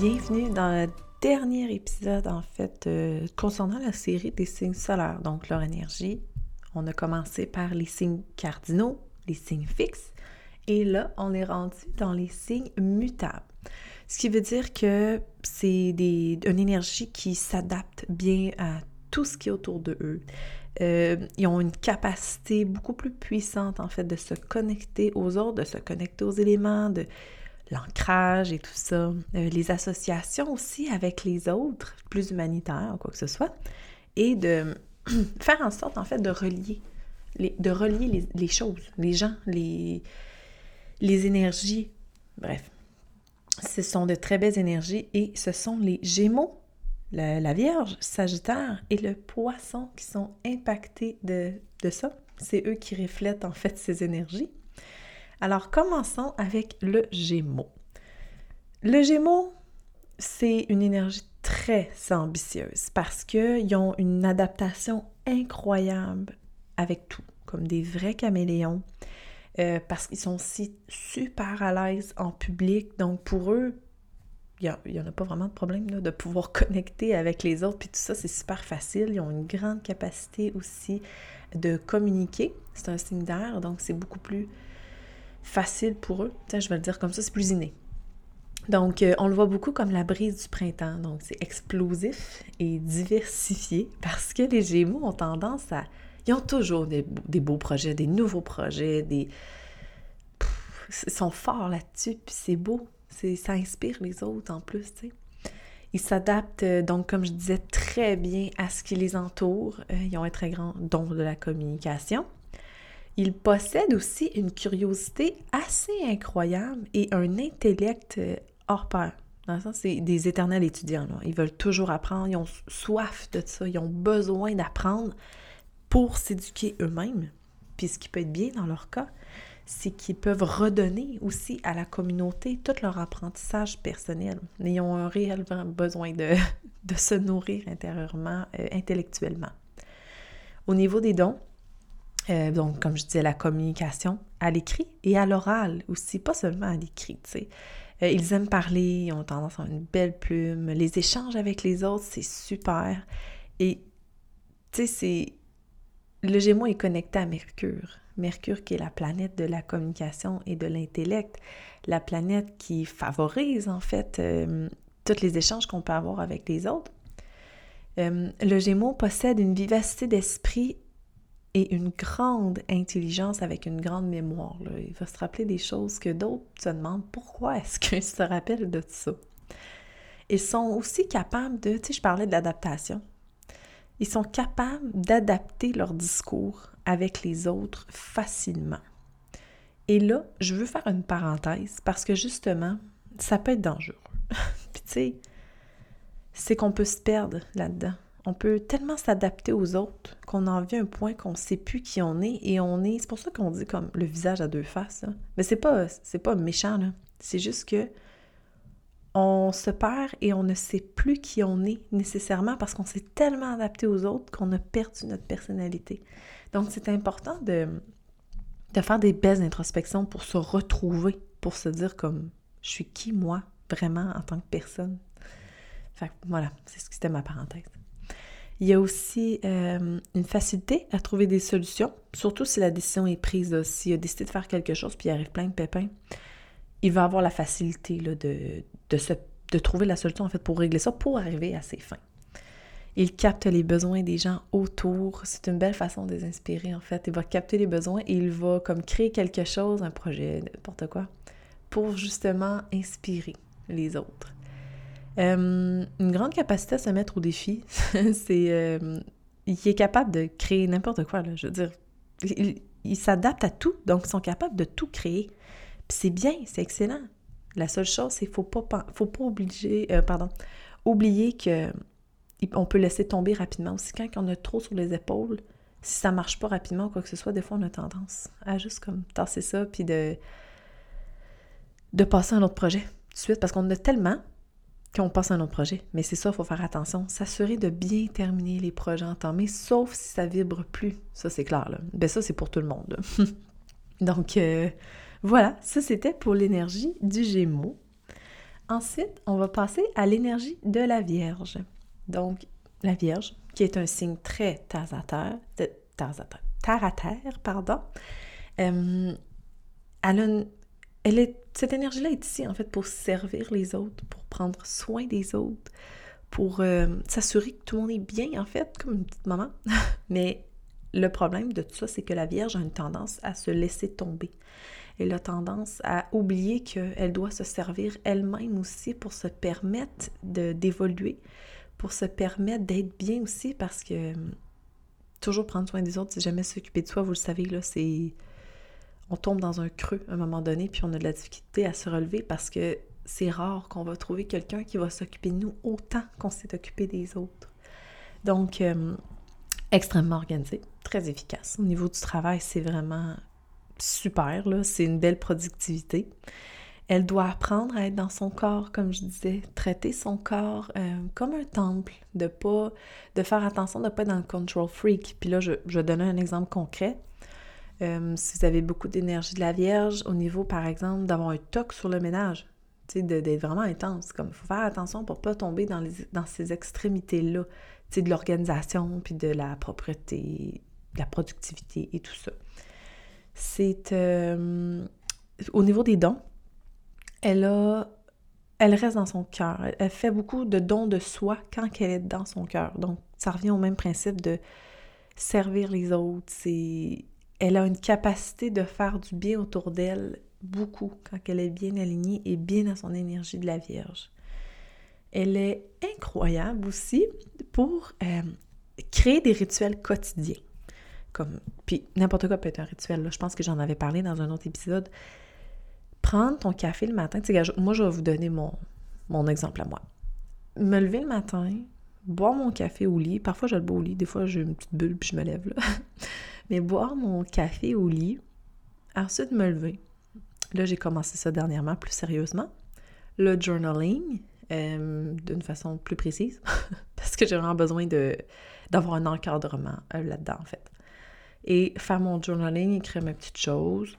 Bienvenue dans le dernier épisode, en fait, euh, concernant la série des signes solaires, donc leur énergie. On a commencé par les signes cardinaux, les signes fixes, et là, on est rendu dans les signes mutables. Ce qui veut dire que c'est une énergie qui s'adapte bien à tout ce qui est autour de eux. Euh, ils ont une capacité beaucoup plus puissante, en fait, de se connecter aux autres, de se connecter aux éléments, de l'ancrage et tout ça, euh, les associations aussi avec les autres, plus humanitaires ou quoi que ce soit, et de faire en sorte en fait de relier, les, de relier les, choses, les gens, les, les énergies, bref. Ce sont de très belles énergies et ce sont les Gémeaux, la, Vierge, Sagittaire et le Poisson qui sont impactés de, de ça. C'est eux qui reflètent en fait ces énergies. Alors commençons avec le Gémeaux. Le Gémeaux, c'est une énergie très ambitieuse parce qu'ils ont une adaptation incroyable avec tout, comme des vrais caméléons, euh, parce qu'ils sont aussi super à l'aise en public. Donc pour eux, il n'y en a pas vraiment de problème de pouvoir connecter avec les autres, puis tout ça, c'est super facile. Ils ont une grande capacité aussi de communiquer. C'est un signe d'air, donc c'est beaucoup plus facile pour eux. je vais le dire comme ça, c'est plus inné. Donc, euh, on le voit beaucoup comme la brise du printemps. Donc, c'est explosif et diversifié parce que les Gémeaux ont tendance à... Ils ont toujours des, beaux projets, des nouveaux projets, des... ils sont forts là-dessus, puis c'est beau. Ça inspire les autres en plus, tu sais. Ils s'adaptent, euh, donc, comme je disais, très bien à ce qui les entoure. Euh, ils ont un très grand don de la communication. Ils possèdent aussi une curiosité assez incroyable et un intellect euh, hors pair. Dans le sens, c'est des éternels étudiants. Ils veulent toujours apprendre, ils ont soif de ça, ils ont besoin d'apprendre pour s'éduquer eux-mêmes. Puis ce qui peut être bien dans leur cas, c'est qu'ils peuvent redonner aussi à la communauté tout leur apprentissage personnel. Ils ont un réel besoin de, de se nourrir intérieurement, euh, intellectuellement. Au niveau des dons, euh, donc, comme je disais, la communication à l'écrit et à l'oral aussi, pas seulement à l'écrit, tu sais. Euh, ils aiment parler, ils ont tendance à avoir une belle plume. Les échanges avec les autres, c'est super. Et, tu sais, c'est... Le Gémeaux est connecté à Mercure. Mercure qui est la planète de la communication et de l'intellect, la planète qui favorise, en fait, euh, tous les échanges qu'on peut avoir avec les autres. le Gémeaux possède une vivacité d'esprit et une grande intelligence avec une grande mémoire. Il va se rappeler des choses que d'autres se demandent pourquoi est-ce qu'ils se rappellent de ça? Ils sont aussi capables de, tu sais, je parlais de l'adaptation. Ils sont capables d'adapter leur discours avec les autres facilement. Et là, je veux faire une parenthèse parce que justement, ça peut être dangereux. Puis tu sais, c'est qu'on peut se perdre là-dedans. On peut tellement s'adapter aux autres qu'on en vient à un point qu'on ne sait plus qui on est et on est. C'est pour ça qu'on dit comme le visage à deux faces. Mais c'est pas, c'est pas méchant, là. C'est juste que on se perd et on ne sait plus qui on est nécessairement parce qu'on s'est tellement adapté aux autres qu'on a perdu notre personnalité. Donc, c'est important de, de faire des belles introspections pour se retrouver, pour se dire comme je suis qui moi vraiment en tant que personne. Voilà, c'est ce qui était ma parenthèse. Il y a aussi euh, une facilité à trouver des solutions, surtout si la décision est prise. S'il a décidé de faire quelque chose puis il arrive plein de pépins, il va avoir la facilité là, de, de, trouver la solution en fait pour régler ça, pour arriver à ses fins. Il capte les besoins des gens autour. C'est une belle façon de les inspirer, en fait. Il va capter les besoins et il va comme créer quelque chose, un projet, n'importe quoi, pour justement inspirer les autres. Euh, une grande capacité à se mettre au défi, c'est... Euh, il est capable de créer n'importe quoi, là. Je veux dire, ils s'adaptent à tout, donc ils sont capables de tout créer. Puis c'est bien, c'est excellent. La seule chose, c'est qu'il faut pas, faut pas obliger, euh, pardon, oublier que on peut laisser tomber rapidement aussi. Quand on a trop sur les épaules, si ça marche pas rapidement ou quoi que ce soit, des fois on a tendance à juste comme tasser ça puis de, de passer à un autre projet tout de suite parce qu'on a tellement qu'on passe à un autre projet. Mais c'est ça, il faut faire attention. S'assurer de bien terminer les projets entamés, sauf si ça vibre plus. Ça, c'est clair. Là. Ben ça, c'est pour tout le monde. Donc, euh, voilà, ça c'était pour l'énergie du Gémeaux. Ensuite, on va passer à l'énergie de la Vierge. Donc, la Vierge, qui est un signe très terre à terre, terre à terre, pardon. Euh, elle est, cette énergie-là est ici, en fait, pour servir les autres, pour prendre soin des autres, pour euh, s'assurer que tout le monde est bien, en fait, comme une petite maman. Mais le problème de tout ça, c'est que la Vierge a une tendance à se laisser tomber. Elle a tendance à oublier qu'elle doit se servir elle-même aussi pour se permettre d'évoluer, pour se permettre d'être bien aussi, parce que hum, toujours prendre soin des autres, c'est jamais s'occuper de soi, vous le savez, là, c'est... On tombe dans un creux à un moment donné, puis on a de la difficulté à se relever parce que c'est rare qu'on va trouver quelqu'un qui va s'occuper de nous autant qu'on s'est occupé des autres. Donc, hum, extrêmement organisé, très efficace. Au niveau du travail, c'est vraiment super, là. C'est une belle productivité. Elle doit apprendre à être dans son corps, comme je disais, traiter son corps euh, comme un temple, de pas, de faire attention de ne pas être dans le control freak. Puis là, je, je donne un exemple concret. Euh, si vous avez beaucoup d'énergie de la Vierge, au niveau, par exemple, d'avoir un toc sur le ménage, d'être vraiment intense. Comme il faut faire attention pour ne pas tomber dans, les, dans ces extrémités-là, de l'organisation, puis de la propreté, de la productivité et tout ça. C'est euh, au niveau des dons, elle a, elle reste dans son cœur. Elle fait beaucoup de dons de soi quand elle est dans son cœur. Donc, ça revient au même principe de servir les autres. C'est, elle a une capacité de faire du bien autour d'elle beaucoup quand elle est bien alignée et bien dans son énergie de la Vierge. Elle est incroyable aussi pour euh, créer des rituels quotidiens. Comme, puis n'importe quoi peut être un rituel. Je pense que j'en avais parlé dans un autre épisode prendre ton café le matin, moi je vais vous donner mon, mon exemple à moi. Me lever le matin, boire mon café au lit, parfois je le bois au lit, des fois j'ai une petite bulle puis je me lève là. Mais boire mon café au lit, ensuite me lever. Là, j'ai commencé ça dernièrement plus sérieusement. Le journaling, euh, d'une façon plus précise, parce que j'ai vraiment besoin d'avoir un encadrement euh, là-dedans, en fait. Et faire mon journaling, écrire mes petites choses,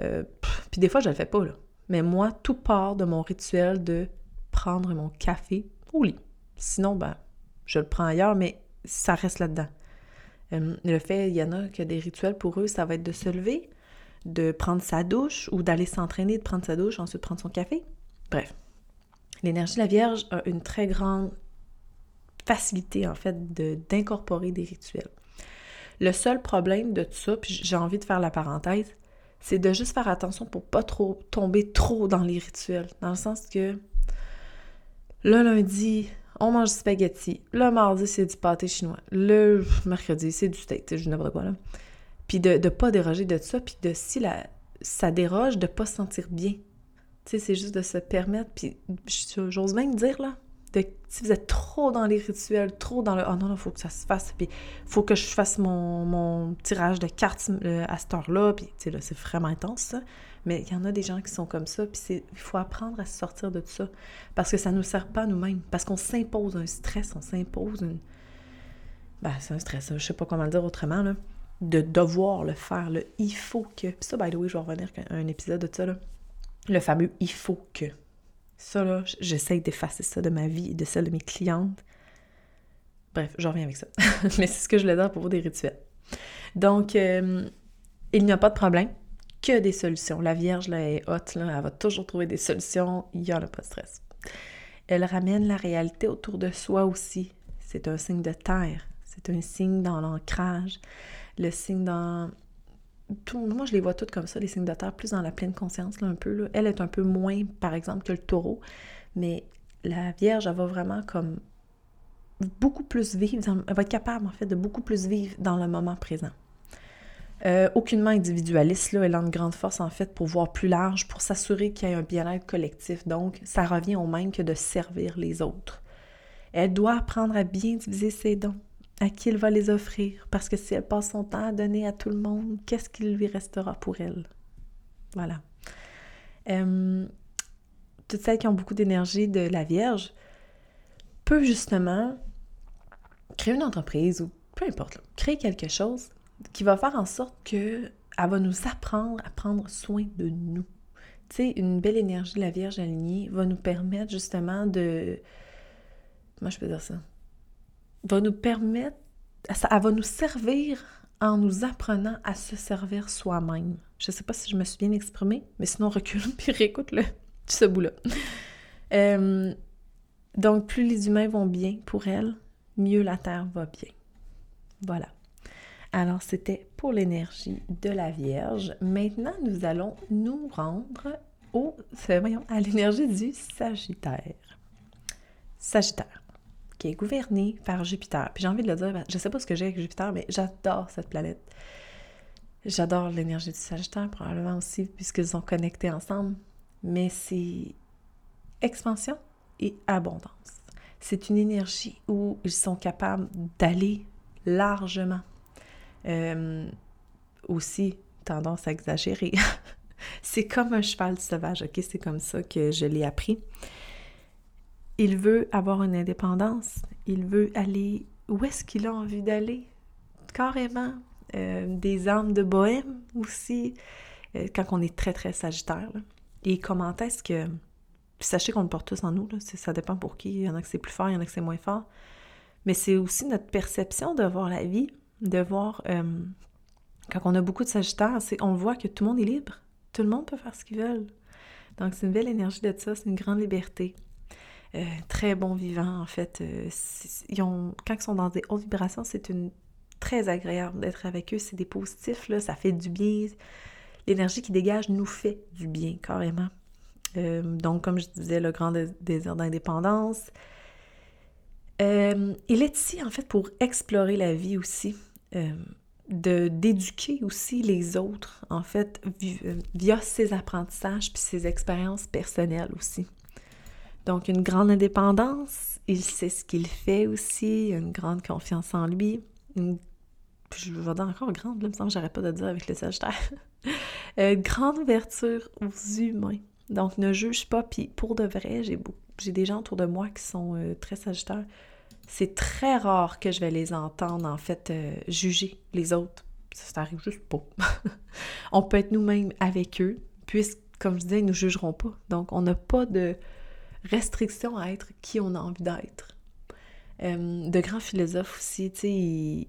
euh, puis des fois, je le fais pas, là. Mais moi, tout part de mon rituel de prendre mon café au lit. Sinon, ben, je le prends ailleurs, mais ça reste là-dedans. Euh, le fait, il y en a qui a des rituels pour eux, ça va être de se lever, de prendre sa douche ou d'aller s'entraîner, de prendre sa douche, ensuite prendre son café. Bref. L'énergie de la Vierge a une très grande facilité, en fait, d'incorporer des rituels. Le seul problème de tout ça, puis j'ai envie de faire la parenthèse, c'est de juste faire attention pour pas trop tomber trop dans les rituels. Dans le sens que le lundi, on mange du spaghetti. Le mardi, c'est du pâté chinois. Le mercredi, c'est du steak. Je n'importe quoi, là. Puis de ne pas déroger de ça. Puis de si ça déroge, de pas se sentir bien. Tu sais, c'est juste de se permettre. Puis j'ose même dire, là, si vous êtes trop dans les rituels, trop dans le oh non, il faut que ça se fasse, puis faut que je fasse mon, tirage de cartes euh, à cette heure-là, puis tu sais, là, c'est vraiment intense, ça. Mais il y en a des gens qui sont comme ça, puis il faut apprendre à se sortir de tout ça, parce que ça ne nous sert pas nous-mêmes, parce qu'on s'impose un stress, on s'impose une. Ben, c'est un stress, je sais pas comment le dire autrement, là, de devoir le faire, le il faut que. Puis ça, by the way, je vais revenir à un épisode de ça, là. Le fameux il faut que. Ça, là, j'essaye d'effacer ça de ma vie et de celle de mes clientes. Bref, je reviens avec ça. Mais c'est ce que je voulais dire pour vous des rituels. Donc, euh, il n'y a pas de problème, que des solutions. La Vierge, là, est haute, elle va toujours trouver des solutions, il n'y en a pas de stress. Elle ramène la réalité autour de soi aussi. C'est un signe de terre, c'est un signe dans l'ancrage, le signe dans moi, je les vois toutes comme ça, les signes de terre, plus dans la pleine conscience, là, un peu. Là. Elle est un peu moins, par exemple, que le taureau, mais la Vierge, elle va vraiment comme beaucoup plus vivre, elle va être capable, en fait, de beaucoup plus vivre dans le moment présent. Euh, aucunement individualiste, là, elle a une grande force en fait pour voir plus large, pour s'assurer qu'il y ait un bien-être collectif. Donc, ça revient au même que de servir les autres. Elle doit apprendre à bien diviser ses dons, à qui elle va les offrir, parce que si elle passe son temps à donner à tout le monde, qu'est-ce qu'il lui restera pour elle? Voilà. Euh, toutes celles qui ont beaucoup d'énergie de la Vierge peuvent justement créer une entreprise ou peu importe, créer quelque chose qui va faire en sorte que elle va nous apprendre à prendre soin de nous. Tu sais, une belle énergie de la Vierge alignée va nous permettre justement de... Comment je peux dire ça? Va nous permettre... Elle va nous servir en nous apprenant à se servir soi-même. Je ne sais pas si je me suis bien exprimée, mais sinon recule puis réécoute-le, ce bout-là. Euh, donc, plus les humains vont bien pour elle, mieux la Terre va bien. Voilà. Alors, c'était pour l'énergie de la Vierge. Maintenant, nous allons nous rendre au, voyons, à l'énergie du Sagittaire. Sagittaire, qui est gouverné par Jupiter. Puis j'ai envie de le dire, je sais pas ce que j'ai avec Jupiter, mais j'adore cette planète. J'adore l'énergie du Sagittaire, probablement aussi, puisqu'ils sont connectés ensemble. Mais c'est expansion et abondance. C'est une énergie où ils sont capables d'aller largement. Euh, aussi, tendance à exagérer. c'est comme un cheval sauvage, ok? C'est comme ça que je l'ai appris. Il veut avoir une indépendance. Il veut aller où est-ce qu'il a envie d'aller. Carrément. Euh, des âmes de bohème aussi, euh, quand on est très, très sagittaire. Et comment est-ce que... sachez qu'on le porte tous en nous, là, ça dépend pour qui. Il y en a que c'est plus fort, il y en a que c'est moins fort. Mais c'est aussi notre perception de voir la vie, de voir... Euh, quand on a beaucoup de sagittaire, on voit que tout le monde est libre. Tout le monde peut faire ce qu'il veut. Donc, c'est une belle énergie de ça, c'est une grande liberté. Très bon vivant, en fait. ils ont, quand ils sont dans des hautes vibrations, c'est une très agréable d'être avec eux. C'est des positifs, là, ça fait du bien. L'énergie qui dégage nous fait du bien, carrément. Euh, donc, comme je disais, le grand désir d'indépendance. Euh, il est ici, en fait, pour explorer la vie aussi, euh, de d'éduquer aussi les autres, en fait, via ses apprentissages puis ses expériences personnelles aussi. Donc, une grande indépendance, il sait ce qu'il fait aussi, une grande confiance en lui, une je vais dire encore grande, là, me semble que j'arrête pas de dire avec le Sagittaire. Euh, grande ouverture aux humains. Donc, ne juge pas. Puis, pour de vrai, j'ai, j'ai des gens autour de moi qui sont euh, très Sagittaires. C'est très rare que je vais les entendre, en fait, euh, juger les autres. Ça, n'arrive juste pas. on peut être nous-mêmes avec eux, puisque, comme je disais, ils nous jugeront pas. Donc, on n'a pas de restriction à être qui on a envie d'être. de grands philosophes aussi, tu sais,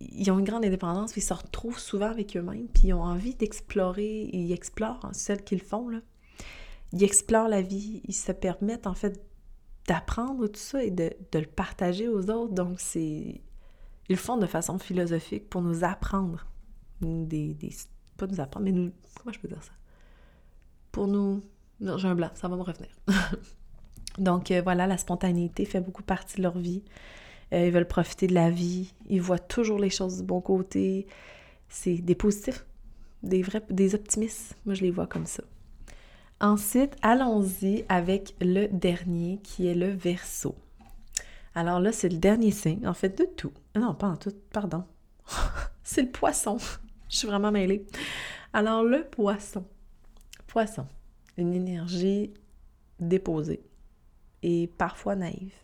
ils ont une grande indépendance, ils se retrouvent souvent avec eux-mêmes, puis ils ont envie d'explorer, ils explorent, hein, celles qu'ils font, là. Ils explorent la vie, ils se permettent, en fait, d'apprendre tout ça et de, le partager aux autres. Donc, c'est... Ils le font de façon philosophique pour nous apprendre. Des, des... Pas nous apprendre, mais nous... Comment je peux dire ça? Pour nous... Non, j'ai un blanc, ça va me revenir. Donc, euh, voilà, la spontanéité fait beaucoup partie de leur vie. Euh, ils veulent profiter de la vie, ils voient toujours les choses du bon côté. C'est des positifs, des vrais, des optimistes. Moi, je les vois comme ça. Ensuite, allons-y avec le dernier qui est le verso. Alors là, c'est le dernier signe, en fait, de tout. Non, pas en tout, pardon. c'est le poisson. je suis vraiment mêlée. Alors, le poisson. Poisson. Une énergie déposée et parfois naïve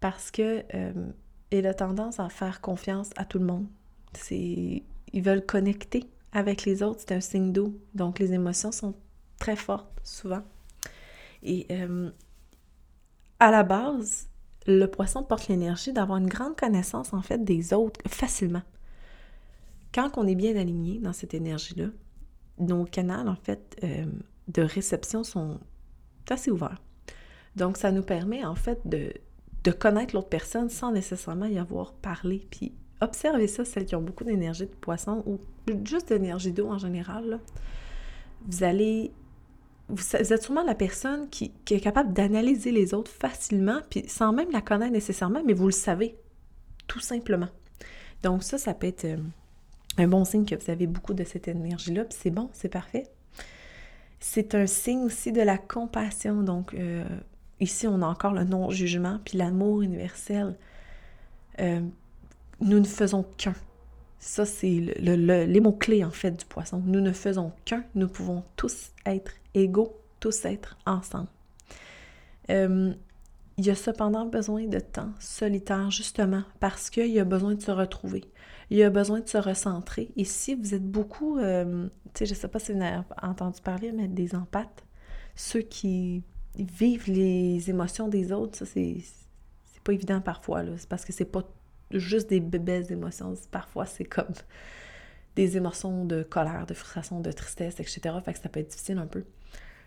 parce que euh, a tendance à faire confiance à tout le monde. C'est, ils veulent connecter avec les autres, c'est un signe d'eau. Donc les émotions sont très fortes souvent. Et euh, à la base, le poisson porte l'énergie d'avoir une grande connaissance en fait des autres facilement. Quand on est bien aligné dans cette énergie-là, nos canaux en fait euh, de réception sont assez ouverts. Donc ça nous permet en fait de, connaître l'autre personne sans nécessairement y avoir parlé. Puis observez ça, celles qui ont beaucoup d'énergie de poisson ou juste d'énergie d'eau en général. Vous allez. Vous, êtes sûrement la personne qui, est capable d'analyser les autres facilement, puis sans même la connaître nécessairement, mais vous le savez, tout simplement. Donc ça, ça peut être euh, un bon signe que vous avez beaucoup de cette énergie-là, puis c'est bon, c'est parfait. C'est un signe aussi de la compassion. Donc, euh, ici, on a encore le non-jugement, puis l'amour universel. Euh, nous ne faisons qu'un. Ça, c'est les mots-clés, en fait, du poisson. Nous ne faisons qu'un. Nous pouvons tous être égaux, tous être ensemble. Euh, il y a cependant besoin de temps solitaire, justement, parce qu'il y a besoin de se retrouver. Il y a besoin de se recentrer. Et si vous êtes beaucoup, euh, tu sais, je sais pas si vous avez entendu parler, mais des empathes, ceux qui vivent les émotions des autres, ça, c'est pas évident parfois. C'est parce que c'est pas juste des belles émotions. Parfois, c'est comme des émotions de colère, de frustration, de tristesse, etc. Fait que ça peut être difficile un peu.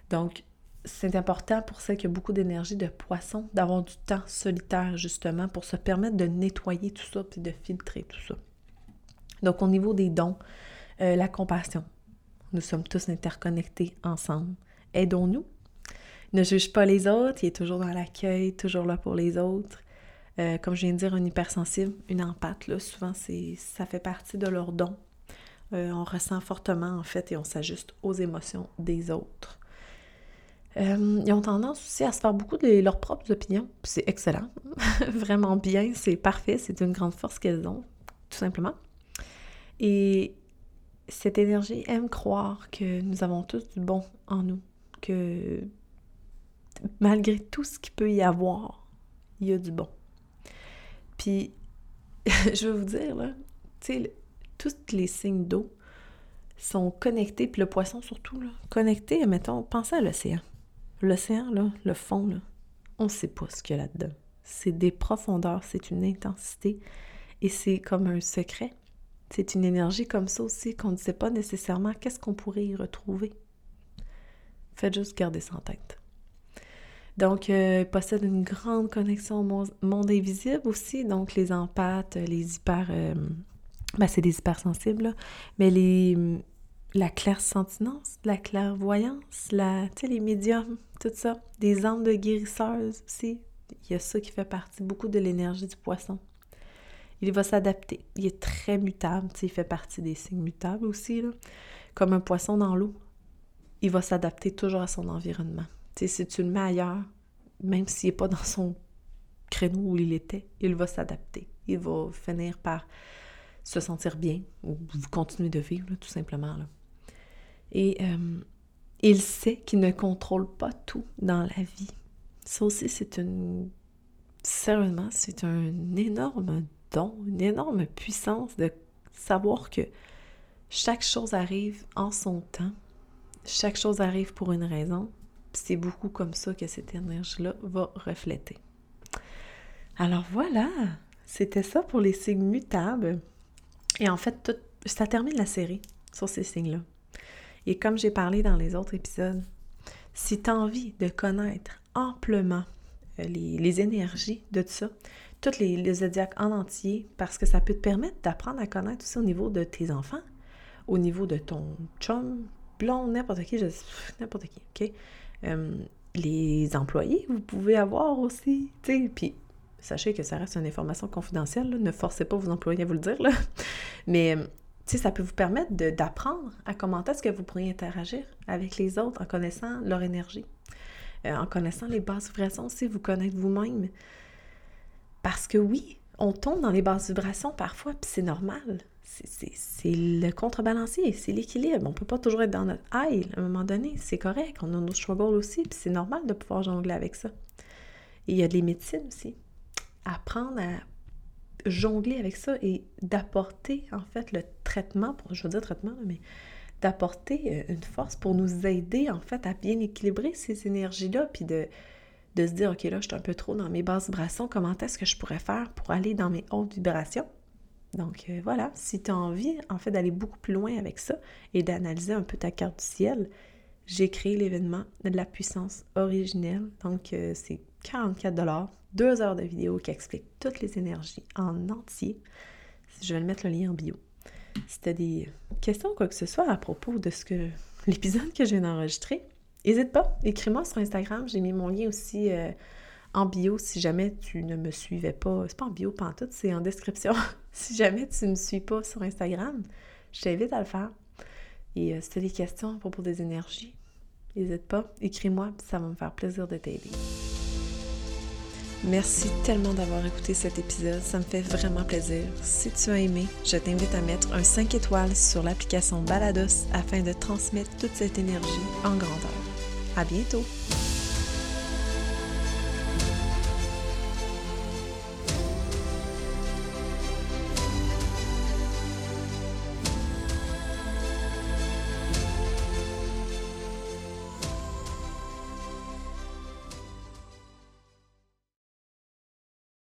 Donc, c'est important pour celles qui ont beaucoup d'énergie de poisson d'avoir du temps solitaire justement pour se permettre de nettoyer tout ça puis de filtrer tout ça. Donc au niveau des dons, euh, la compassion. Nous sommes tous interconnectés ensemble. Aidons-nous. Ne juge pas les autres, il est toujours dans l'accueil, toujours là pour les autres. Euh, comme je viens de dire, un hypersensible, une empathe, là, souvent ça fait partie de leur don. Euh, on ressent fortement en fait et on s'ajuste aux émotions des autres. Ils ont tendance aussi à se faire beaucoup de leurs propres opinions. C'est excellent. Vraiment bien, c'est parfait. C'est une grande force qu'elles ont, tout simplement. Et cette énergie aime croire que nous avons tous du bon en nous, que malgré tout ce qu'il peut y avoir, il y a du bon. Puis, je veux vous dire, là, tu sais, tous les signes d'eau sont connectés, puis le poisson surtout, là, connecté, mettons, pensez à l'océan. L'océan, là, le fond, là, on ne sait pas ce qu'il y a là-dedans. C'est des profondeurs, c'est une intensité et c'est comme un secret. C'est une énergie comme ça aussi qu'on ne sait pas nécessairement qu'est-ce qu'on pourrait y retrouver. Faites juste garder ça en tête. Donc, euh, il possède une grande connexion au monde invisible aussi. Donc, les empathes, les hyper... Euh, ben, c'est des hypersensibles, mais les, la clairsentinence, la clairvoyance, la, les médiums, tout ça, des âmes de guérisseuses aussi. Il y a ça qui fait partie beaucoup de l'énergie du poisson. Il va s'adapter. Il est très mutable. Il fait partie des signes mutables aussi. Comme un poisson dans l'eau. Il va s'adapter toujours à son environnement. si tu le mets ailleurs, même s'il n'est pas dans son créneau où il était, il va s'adapter. Il va finir par se sentir bien ou continuer de vivre, tout simplement. Et euh, il sait qu'il ne contrôle pas tout dans la vie. Ça aussi, c'est une... Sérieusement, c'est un énorme don, une énorme puissance de savoir que chaque chose arrive en son temps, chaque chose arrive pour une raison. C'est beaucoup comme ça que cette énergie-là va refléter. Alors voilà, c'était ça pour les signes mutables. Et en fait, ça termine la série sur ces signes-là. Et comme j'ai parlé dans les autres épisodes, si tu envie de connaître amplement euh, les, énergies de tout ça, les, les zodiacs en entier, parce que ça peut te permettre d'apprendre à connaître aussi au niveau de tes enfants, au niveau de ton chum, blond, n'importe qui, n'importe qui, OK? Euh, les employés, vous pouvez avoir aussi, tu sais, puis sachez que ça reste une information confidentielle, ne forcez pas vos employés à vous le dire, là. mais euh, ça peut vous permettre d'apprendre à comment est-ce que vous pourriez interagir avec les autres en connaissant leur énergie, euh, en connaissant les bases vibrations aussi, vous connaître vous-même. Parce que oui, on tombe dans les basses vibrations parfois, puis c'est normal. C'est le contrebalancier, c'est l'équilibre. On ne peut pas toujours être dans notre high à un moment donné. C'est correct, on a nos struggles aussi, puis c'est normal de pouvoir jongler avec ça. Et il y a des médecines aussi. Apprendre à jongler avec ça et d'apporter en fait le traitement, pour, je veux dire traitement, mais d'apporter euh, une force pour nous aider en fait à bien équilibrer ces énergies-là, puis de, de se dire, OK, là, je suis un peu trop dans mes basses vibrations, comment est-ce que je pourrais faire pour aller dans mes hautes vibrations? Donc euh, voilà, si tu as envie en fait d'aller beaucoup plus loin avec ça et d'analyser un peu ta carte du ciel, j'ai créé l'événement de la puissance originelle. Donc euh, c'est 44 dollars deux heures de vidéo qui explique toutes les énergies en entier. Je vais le mettre le lien en bio. Si tu as des questions, quoi que ce soit à propos de ce que l'épisode que je viens d'enregistrer, n'hésite pas, écris-moi sur Instagram. J'ai mis mon lien aussi euh, en bio si jamais tu ne me suivais pas. C'est pas en bio, pas en tout, c'est en description. si jamais tu ne me suis pas sur Instagram, je t'invite à le faire. Et euh, si tu as des questions à propos des énergies, n'hésite pas, écris-moi, ça va me faire plaisir de t'aider. Merci tellement d'avoir écouté cet épisode, ça me fait vraiment plaisir. Si tu as aimé, je t'invite à mettre un 5 étoiles sur l'application Balados afin de transmettre toute cette énergie en grandeur. À bientôt!